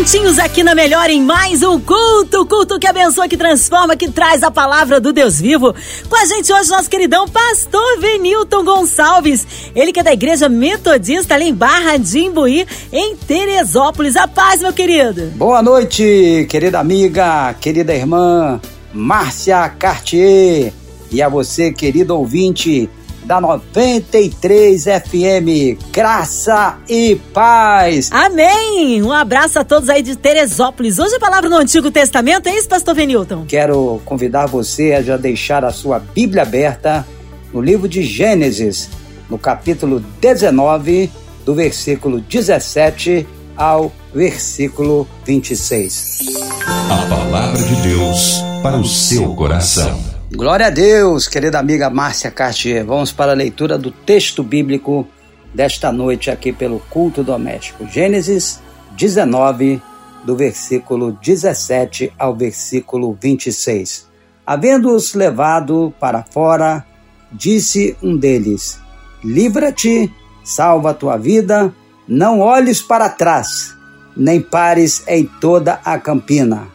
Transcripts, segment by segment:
Juntinhos aqui na Melhor em mais um culto, culto que abençoa, que transforma, que traz a palavra do Deus vivo. Com a gente hoje nosso queridão pastor Venilton Gonçalves, ele que é da Igreja Metodista ali em Barra de Imbuí, em Teresópolis. A paz, meu querido. Boa noite, querida amiga, querida irmã Márcia Cartier e a você, querido ouvinte da 93 FM. Graça e paz. Amém. Um abraço a todos aí de Teresópolis. Hoje a palavra no Antigo Testamento, é isso, pastor Venilton? Quero convidar você a já deixar a sua Bíblia aberta no livro de Gênesis, no capítulo 19, do versículo 17 ao versículo 26. A palavra de Deus para o seu coração. Glória a Deus, querida amiga Márcia Cartier. Vamos para a leitura do texto bíblico desta noite aqui pelo culto doméstico. Gênesis 19, do versículo 17 ao versículo 26. Havendo-os levado para fora, disse um deles: Livra-te, salva a tua vida, não olhes para trás, nem pares em toda a campina.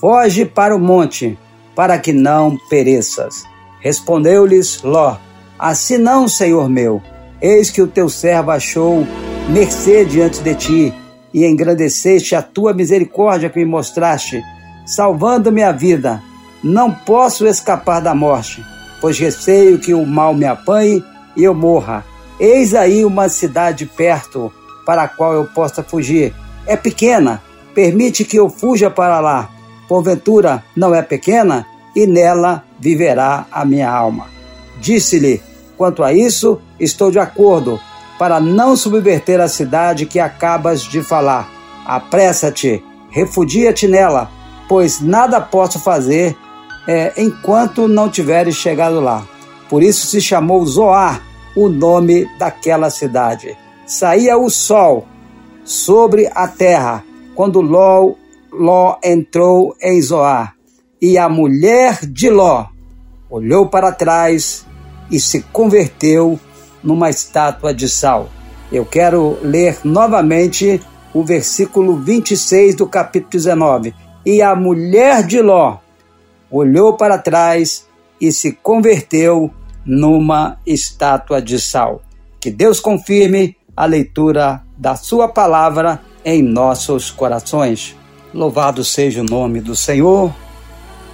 Foge para o monte para que não pereças. Respondeu-lhes Ló: Assim não, senhor meu. Eis que o teu servo achou mercê diante de ti, e engrandeceste a tua misericórdia que me mostraste, salvando-me a vida. Não posso escapar da morte, pois receio que o mal me apanhe e eu morra. Eis aí uma cidade perto, para a qual eu possa fugir. É pequena, permite que eu fuja para lá porventura não é pequena, e nela viverá a minha alma. Disse-lhe: Quanto a isso, estou de acordo, para não subverter a cidade que acabas de falar. Apressa-te, refugia-te nela, pois nada posso fazer é, enquanto não tiveres chegado lá. Por isso se chamou Zoar, o nome daquela cidade. Saía o sol sobre a terra, quando Ló Ló entrou em Zoar, e a mulher de Ló olhou para trás e se converteu numa estátua de sal. Eu quero ler novamente o versículo 26 do capítulo 19. E a mulher de Ló olhou para trás e se converteu numa estátua de sal. Que Deus confirme a leitura da Sua palavra em nossos corações. Louvado seja o nome do Senhor.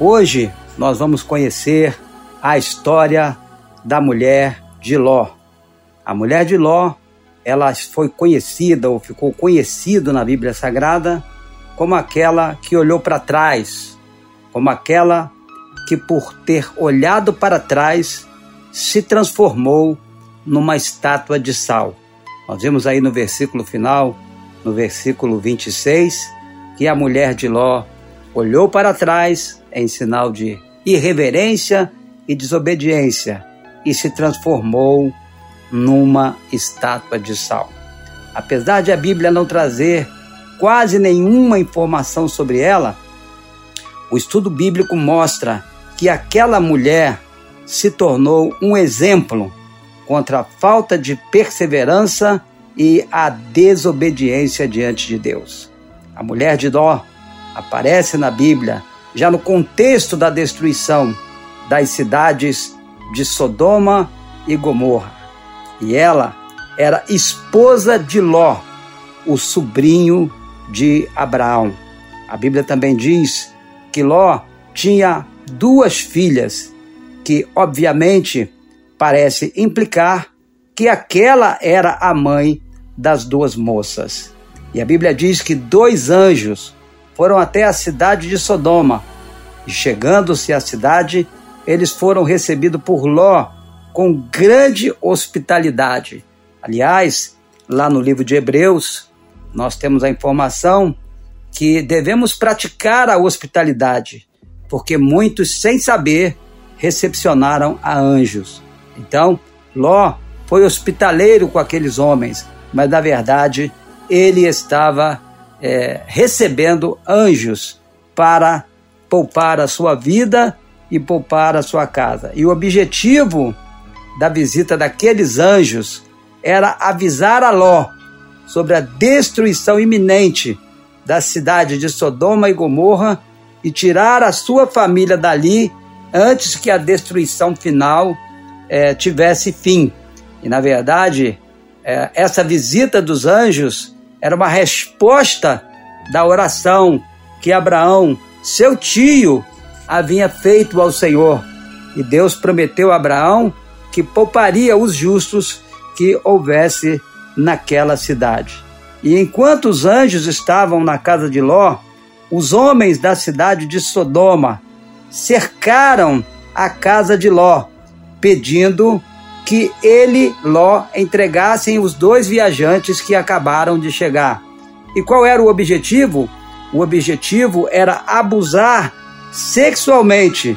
Hoje nós vamos conhecer a história da mulher de Ló. A mulher de Ló, ela foi conhecida ou ficou conhecida na Bíblia Sagrada como aquela que olhou para trás, como aquela que por ter olhado para trás se transformou numa estátua de sal. Nós vemos aí no versículo final, no versículo 26, que a mulher de Ló olhou para trás em sinal de irreverência e desobediência e se transformou numa estátua de sal. Apesar de a Bíblia não trazer quase nenhuma informação sobre ela, o estudo bíblico mostra que aquela mulher se tornou um exemplo contra a falta de perseverança e a desobediência diante de Deus. A mulher de Dó aparece na Bíblia já no contexto da destruição das cidades de Sodoma e Gomorra. E ela era esposa de Ló, o sobrinho de Abraão. A Bíblia também diz que Ló tinha duas filhas, que obviamente parece implicar que aquela era a mãe das duas moças. E a Bíblia diz que dois anjos foram até a cidade de Sodoma. E chegando-se à cidade, eles foram recebidos por Ló com grande hospitalidade. Aliás, lá no livro de Hebreus, nós temos a informação que devemos praticar a hospitalidade, porque muitos, sem saber, recepcionaram a anjos. Então, Ló foi hospitaleiro com aqueles homens, mas na verdade ele estava é, recebendo anjos para poupar a sua vida e poupar a sua casa. E o objetivo da visita daqueles anjos era avisar a Ló sobre a destruição iminente da cidade de Sodoma e Gomorra e tirar a sua família dali antes que a destruição final é, tivesse fim. E na verdade, é, essa visita dos anjos era uma resposta da oração que Abraão, seu tio, havia feito ao Senhor. E Deus prometeu a Abraão que pouparia os justos que houvesse naquela cidade. E enquanto os anjos estavam na casa de Ló, os homens da cidade de Sodoma cercaram a casa de Ló, pedindo que ele, Ló, entregassem os dois viajantes que acabaram de chegar. E qual era o objetivo? O objetivo era abusar sexualmente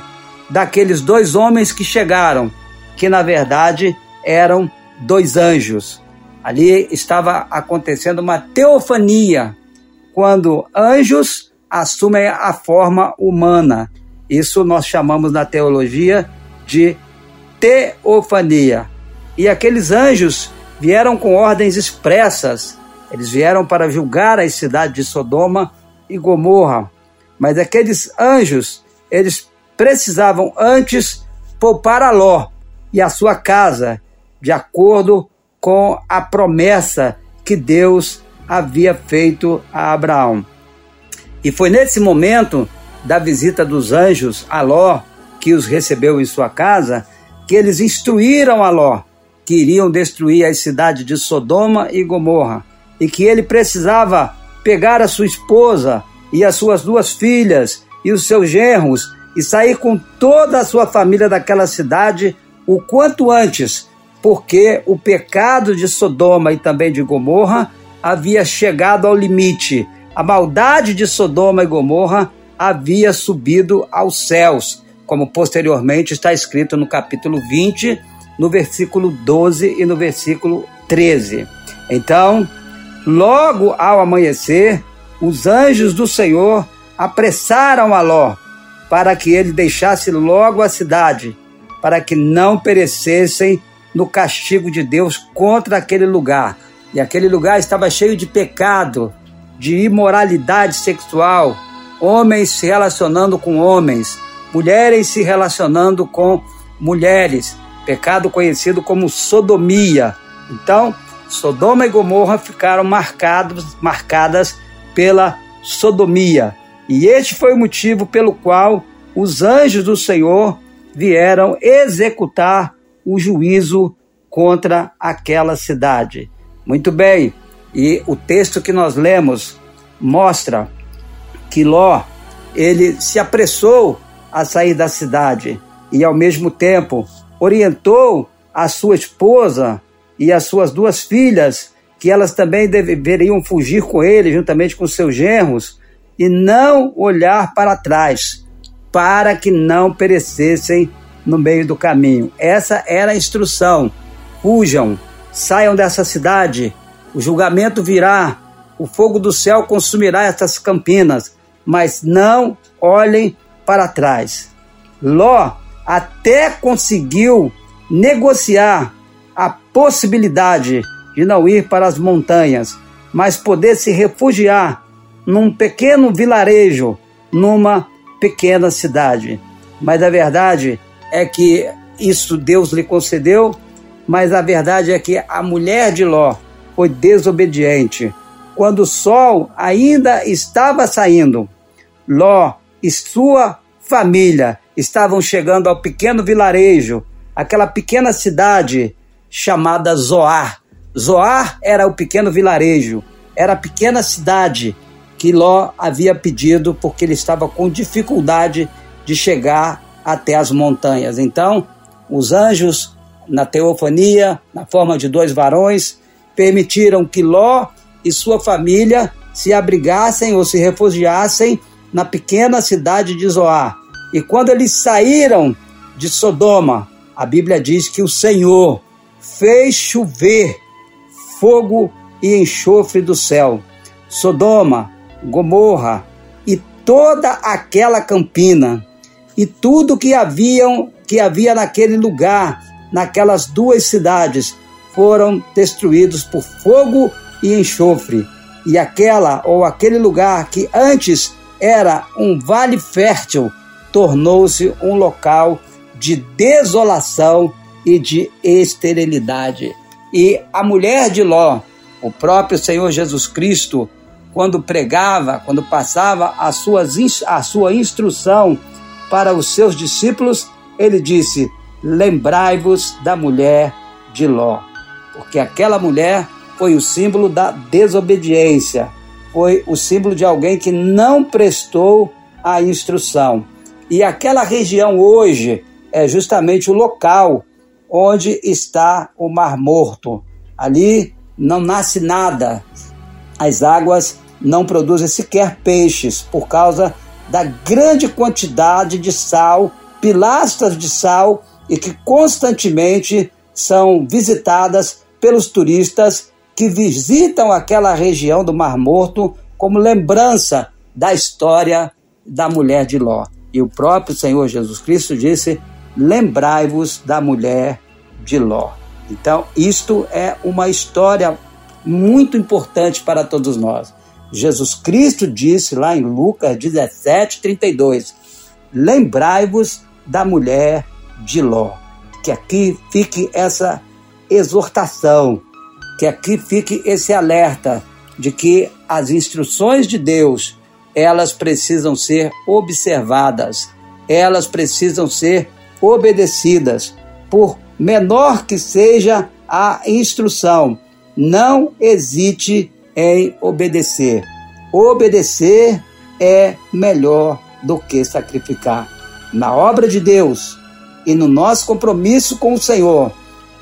daqueles dois homens que chegaram, que na verdade eram dois anjos. Ali estava acontecendo uma teofania, quando anjos assumem a forma humana. Isso nós chamamos na teologia de teofania. E aqueles anjos vieram com ordens expressas. Eles vieram para julgar as cidades de Sodoma e Gomorra. Mas aqueles anjos, eles precisavam antes poupar a Ló e a sua casa, de acordo com a promessa que Deus havia feito a Abraão. E foi nesse momento da visita dos anjos a Ló, que os recebeu em sua casa, que eles instruíram a Ló que iriam destruir as cidades de Sodoma e Gomorra e que ele precisava pegar a sua esposa e as suas duas filhas e os seus genros e sair com toda a sua família daquela cidade o quanto antes, porque o pecado de Sodoma e também de Gomorra havia chegado ao limite. A maldade de Sodoma e Gomorra havia subido aos céus como posteriormente está escrito no capítulo 20, no versículo 12 e no versículo 13. Então, logo ao amanhecer, os anjos do Senhor apressaram a Ló para que ele deixasse logo a cidade, para que não perecessem no castigo de Deus contra aquele lugar. E aquele lugar estava cheio de pecado, de imoralidade sexual, homens se relacionando com homens, mulheres se relacionando com mulheres, pecado conhecido como sodomia. Então, Sodoma e Gomorra ficaram marcados, marcadas pela sodomia. E este foi o motivo pelo qual os anjos do Senhor vieram executar o juízo contra aquela cidade. Muito bem, e o texto que nós lemos mostra que Ló ele se apressou a sair da cidade e, ao mesmo tempo, orientou a sua esposa e as suas duas filhas que elas também deveriam fugir com ele, juntamente com seus genros, e não olhar para trás, para que não perecessem no meio do caminho. Essa era a instrução. Fujam, saiam dessa cidade, o julgamento virá, o fogo do céu consumirá essas campinas, mas não olhem para trás. Ló até conseguiu negociar a possibilidade de não ir para as montanhas, mas poder se refugiar num pequeno vilarejo, numa pequena cidade. Mas a verdade é que isso Deus lhe concedeu, mas a verdade é que a mulher de Ló foi desobediente. Quando o sol ainda estava saindo, Ló e sua família estavam chegando ao pequeno vilarejo, aquela pequena cidade chamada Zoar. Zoar era o pequeno vilarejo, era a pequena cidade que Ló havia pedido porque ele estava com dificuldade de chegar até as montanhas. Então, os anjos, na teofania, na forma de dois varões, permitiram que Ló e sua família se abrigassem ou se refugiassem na pequena cidade de Zoar. E quando eles saíram de Sodoma, a Bíblia diz que o Senhor fez chover fogo e enxofre do céu. Sodoma, Gomorra e toda aquela campina e tudo que haviam que havia naquele lugar, naquelas duas cidades, foram destruídos por fogo e enxofre. E aquela ou aquele lugar que antes era um vale fértil tornou-se um local de desolação e de esterilidade. E a mulher de Ló, o próprio Senhor Jesus Cristo, quando pregava, quando passava a, suas, a sua instrução para os seus discípulos, ele disse: Lembrai-vos da mulher de Ló, porque aquela mulher foi o símbolo da desobediência, foi o símbolo de alguém que não prestou a instrução. E aquela região hoje é justamente o local onde está o Mar Morto. Ali não nasce nada. As águas não produzem sequer peixes por causa da grande quantidade de sal, pilastras de sal e que constantemente são visitadas pelos turistas que visitam aquela região do Mar Morto como lembrança da história da mulher de Ló. E o próprio Senhor Jesus Cristo disse: Lembrai-vos da mulher de Ló. Então, isto é uma história muito importante para todos nós. Jesus Cristo disse lá em Lucas 17, 32: Lembrai-vos da mulher de Ló. Que aqui fique essa exortação, que aqui fique esse alerta de que as instruções de Deus, elas precisam ser observadas, elas precisam ser obedecidas, por menor que seja a instrução. Não hesite em obedecer. Obedecer é melhor do que sacrificar. Na obra de Deus e no nosso compromisso com o Senhor,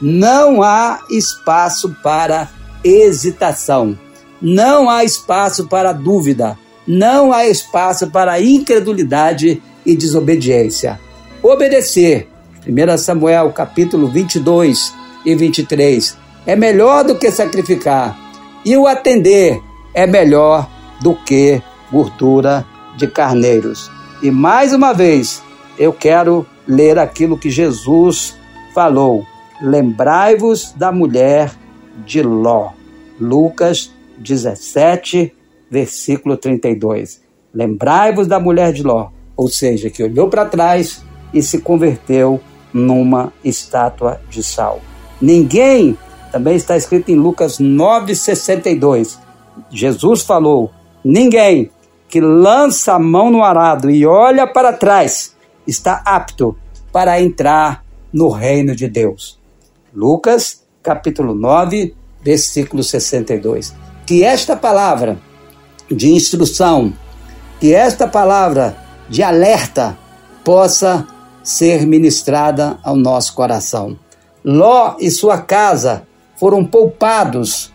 não há espaço para hesitação, não há espaço para dúvida, não há espaço para incredulidade e desobediência. Obedecer 1 Samuel capítulo 22 e 23. É melhor do que sacrificar, e o atender é melhor do que gordura de carneiros. E mais uma vez, eu quero ler aquilo que Jesus falou. Lembrai-vos da mulher de Ló. Lucas 17, versículo 32. Lembrai-vos da mulher de Ló, ou seja, que olhou para trás e se converteu numa estátua de sal. Ninguém, também está escrito em Lucas 9,62. Jesus falou: ninguém que lança a mão no arado e olha para trás está apto para entrar no reino de Deus. Lucas, capítulo 9, versículo 62. Que esta palavra de instrução, que esta palavra de alerta possa ser ministrada ao nosso coração. Ló e sua casa foram poupados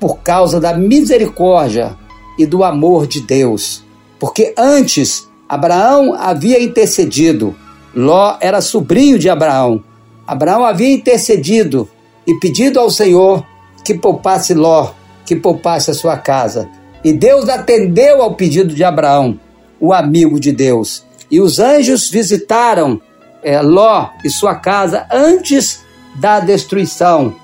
por causa da misericórdia e do amor de Deus. Porque antes Abraão havia intercedido, Ló era sobrinho de Abraão. Abraão havia intercedido e pedido ao Senhor que poupasse Ló, que poupasse a sua casa. E Deus atendeu ao pedido de Abraão, o amigo de Deus. E os anjos visitaram é, Ló e sua casa antes da destruição.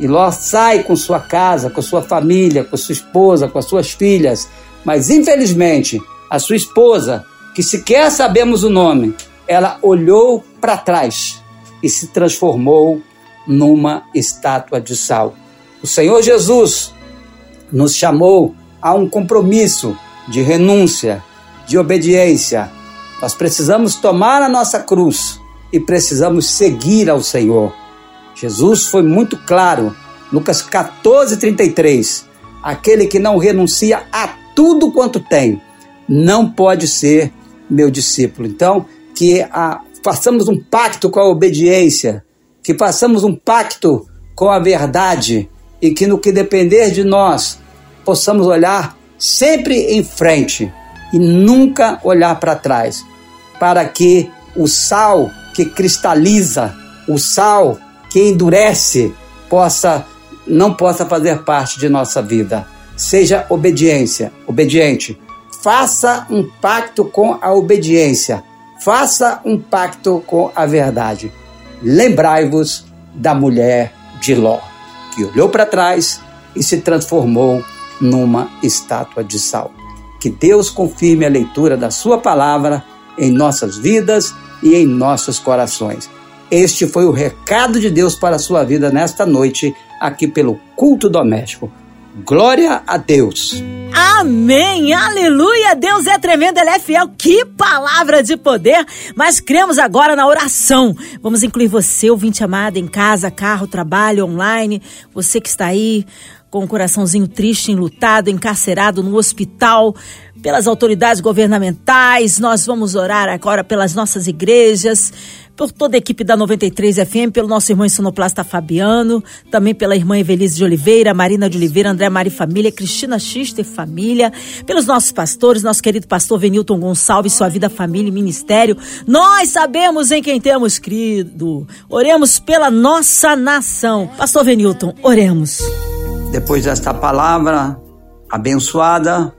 E Ló sai com sua casa, com sua família, com sua esposa, com as suas filhas. Mas infelizmente, a sua esposa, que sequer sabemos o nome, ela olhou para trás e se transformou numa estátua de sal. O Senhor Jesus nos chamou a um compromisso de renúncia, de obediência. Nós precisamos tomar a nossa cruz e precisamos seguir ao Senhor. Jesus foi muito claro, Lucas 14, 33. Aquele que não renuncia a tudo quanto tem, não pode ser meu discípulo. Então, que a, façamos um pacto com a obediência, que façamos um pacto com a verdade e que no que depender de nós possamos olhar sempre em frente e nunca olhar para trás, para que o sal que cristaliza, o sal que endurece, possa não possa fazer parte de nossa vida. Seja obediência, obediente. faça um pacto com a obediência, faça um pacto com a verdade. Lembrai-vos da mulher de Ló, que olhou para trás e se transformou numa estátua de sal. Que Deus confirme a leitura da Sua palavra em nossas vidas e em nossos corações. Este foi o recado de Deus para a sua vida nesta noite, aqui pelo Culto Doméstico. Glória a Deus. Amém, aleluia, Deus é tremendo, Ele é fiel, que palavra de poder, mas cremos agora na oração, vamos incluir você, ouvinte amado, em casa, carro, trabalho, online, você que está aí com o coraçãozinho triste, enlutado, encarcerado no hospital, pelas autoridades governamentais, nós vamos orar agora pelas nossas igrejas, por toda a equipe da 93 FM, pelo nosso irmão sonoplasta Fabiano, também pela irmã Evelise de Oliveira, Marina de Oliveira, André Mari Família, Cristina Xister Família, pelos nossos pastores, nosso querido pastor Venilton Gonçalves, sua vida, família e ministério. Nós sabemos em quem temos crido. Oremos pela nossa nação. Pastor Venilton, oremos. Depois desta palavra abençoada,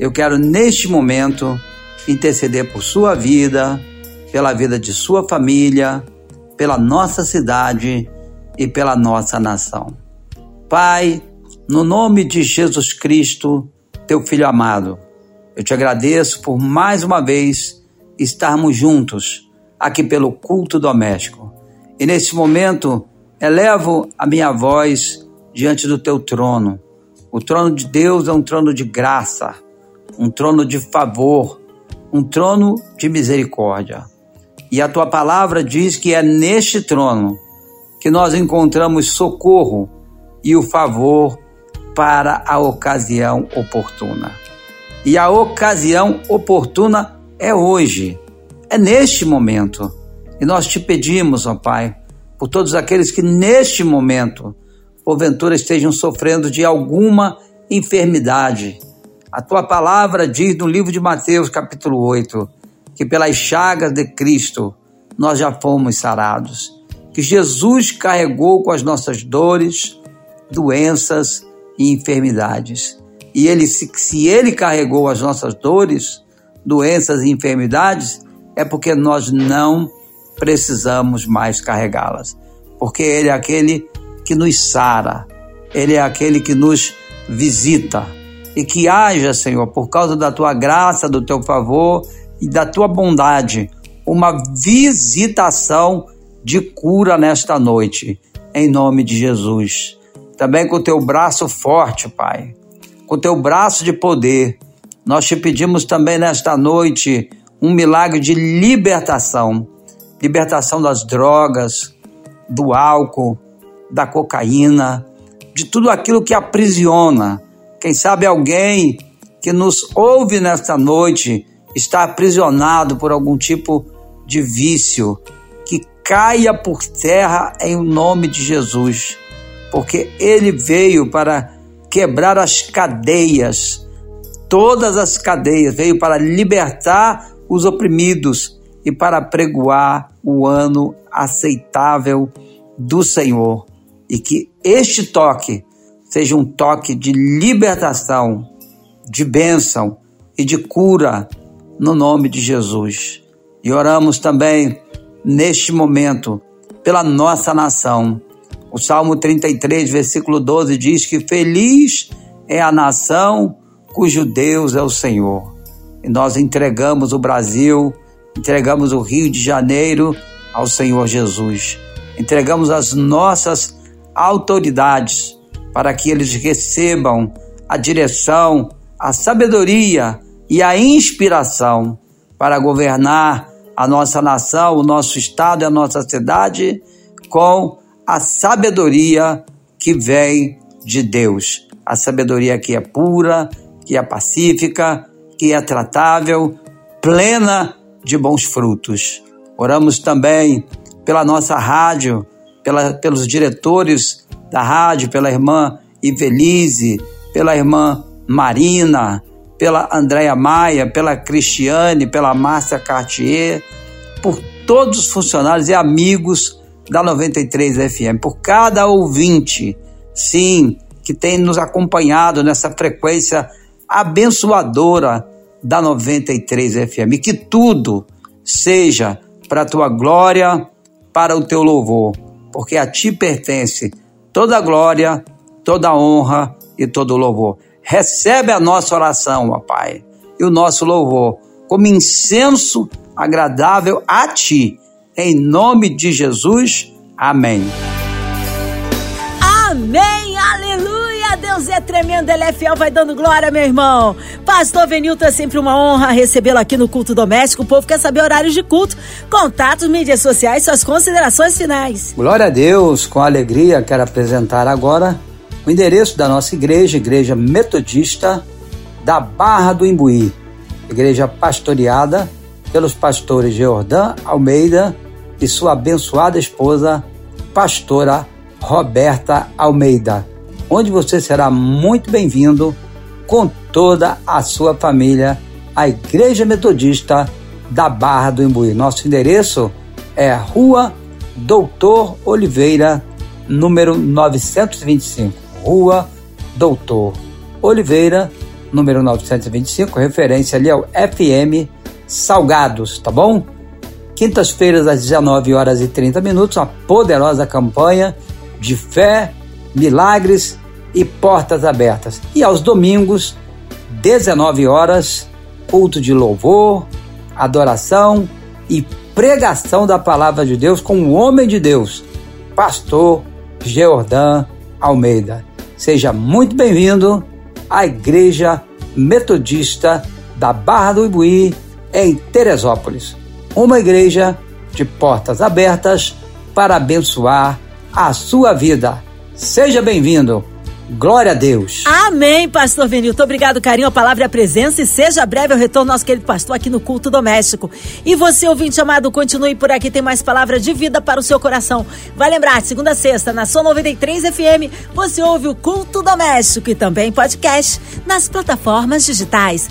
eu quero neste momento interceder por sua vida, pela vida de sua família, pela nossa cidade e pela nossa nação. Pai, no nome de Jesus Cristo, teu filho amado, eu te agradeço por mais uma vez estarmos juntos aqui pelo culto doméstico. E nesse momento, elevo a minha voz diante do teu trono. O trono de Deus é um trono de graça, um trono de favor, um trono de misericórdia. E a tua palavra diz que é neste trono que nós encontramos socorro e o favor para a ocasião oportuna. E a ocasião oportuna é hoje, é neste momento. E nós te pedimos, ó Pai, por todos aqueles que neste momento, porventura, estejam sofrendo de alguma enfermidade. A tua palavra diz no livro de Mateus, capítulo 8, que pelas chagas de Cristo nós já fomos sarados, que Jesus carregou com as nossas dores, doenças e enfermidades. E ele, se, se ele carregou as nossas dores, doenças e enfermidades, é porque nós não precisamos mais carregá-las. Porque ele é aquele que nos sara, ele é aquele que nos visita. E que haja, Senhor, por causa da tua graça, do teu favor e da tua bondade, uma visitação de cura nesta noite, em nome de Jesus. Também com o teu braço forte, Pai, com o teu braço de poder, nós te pedimos também nesta noite um milagre de libertação libertação das drogas, do álcool, da cocaína, de tudo aquilo que aprisiona. Quem sabe alguém que nos ouve nesta noite está aprisionado por algum tipo de vício, que caia por terra em nome de Jesus, porque ele veio para quebrar as cadeias, todas as cadeias, veio para libertar os oprimidos e para pregoar o ano aceitável do Senhor. E que este toque seja um toque de libertação, de bênção e de cura no nome de Jesus. E oramos também neste momento pela nossa nação. O Salmo 33, versículo 12 diz que feliz é a nação cujo Deus é o Senhor. E nós entregamos o Brasil, entregamos o Rio de Janeiro ao Senhor Jesus. Entregamos as nossas autoridades para que eles recebam a direção, a sabedoria e a inspiração para governar a nossa nação, o nosso estado e a nossa cidade com a sabedoria que vem de Deus. A sabedoria que é pura, que é pacífica, que é tratável, plena de bons frutos. Oramos também pela nossa rádio, pela, pelos diretores da rádio, pela irmã Ivelise, pela irmã Marina, pela Andréia Maia, pela Cristiane, pela Márcia Cartier, por todos os funcionários e amigos da 93 FM, por cada ouvinte, sim, que tem nos acompanhado nessa frequência abençoadora da 93 FM. Que tudo seja para a tua glória, para o teu louvor, porque a ti pertence toda a glória, toda a honra e todo o louvor. Recebe a nossa oração, ó Pai, e o nosso louvor como incenso agradável a ti. Em nome de Jesus. Amém. Amém, aleluia, Deus é tremendo, Ele é fiel, vai dando glória, meu irmão. Pastor Venilton, é sempre uma honra recebê-lo aqui no culto doméstico. O povo quer saber horários de culto, contatos, mídias sociais, suas considerações finais. Glória a Deus, com alegria quero apresentar agora o endereço da nossa igreja, Igreja Metodista da Barra do Imbuí, igreja pastoreada pelos pastores Jordã Almeida e sua abençoada esposa, pastora Roberta Almeida, onde você será muito bem-vindo com toda a sua família à Igreja Metodista da Barra do Imbuí. Nosso endereço é Rua Doutor Oliveira, número 925. Rua Doutor Oliveira, número 925, referência ali ao FM Salgados, tá bom? Quintas-feiras às 19 horas e 30 minutos, uma poderosa campanha de fé, milagres e portas abertas. E aos domingos, 19 horas, culto de louvor, adoração e pregação da palavra de Deus com o homem de Deus, pastor Geordan Almeida. Seja muito bem-vindo à Igreja Metodista da Barra do Ibuí, em Teresópolis. Uma igreja de portas abertas para abençoar a sua vida. Seja bem-vindo. Glória a Deus. Amém, pastor Venilton. Obrigado, carinho, a palavra e a presença. E seja breve o retorno nosso querido pastor aqui no culto doméstico. E você, ouvinte amado, continue por aqui, tem mais palavra de vida para o seu coração. Vai lembrar, segunda a sexta, na Som 93 FM, você ouve o culto doméstico e também podcast nas plataformas digitais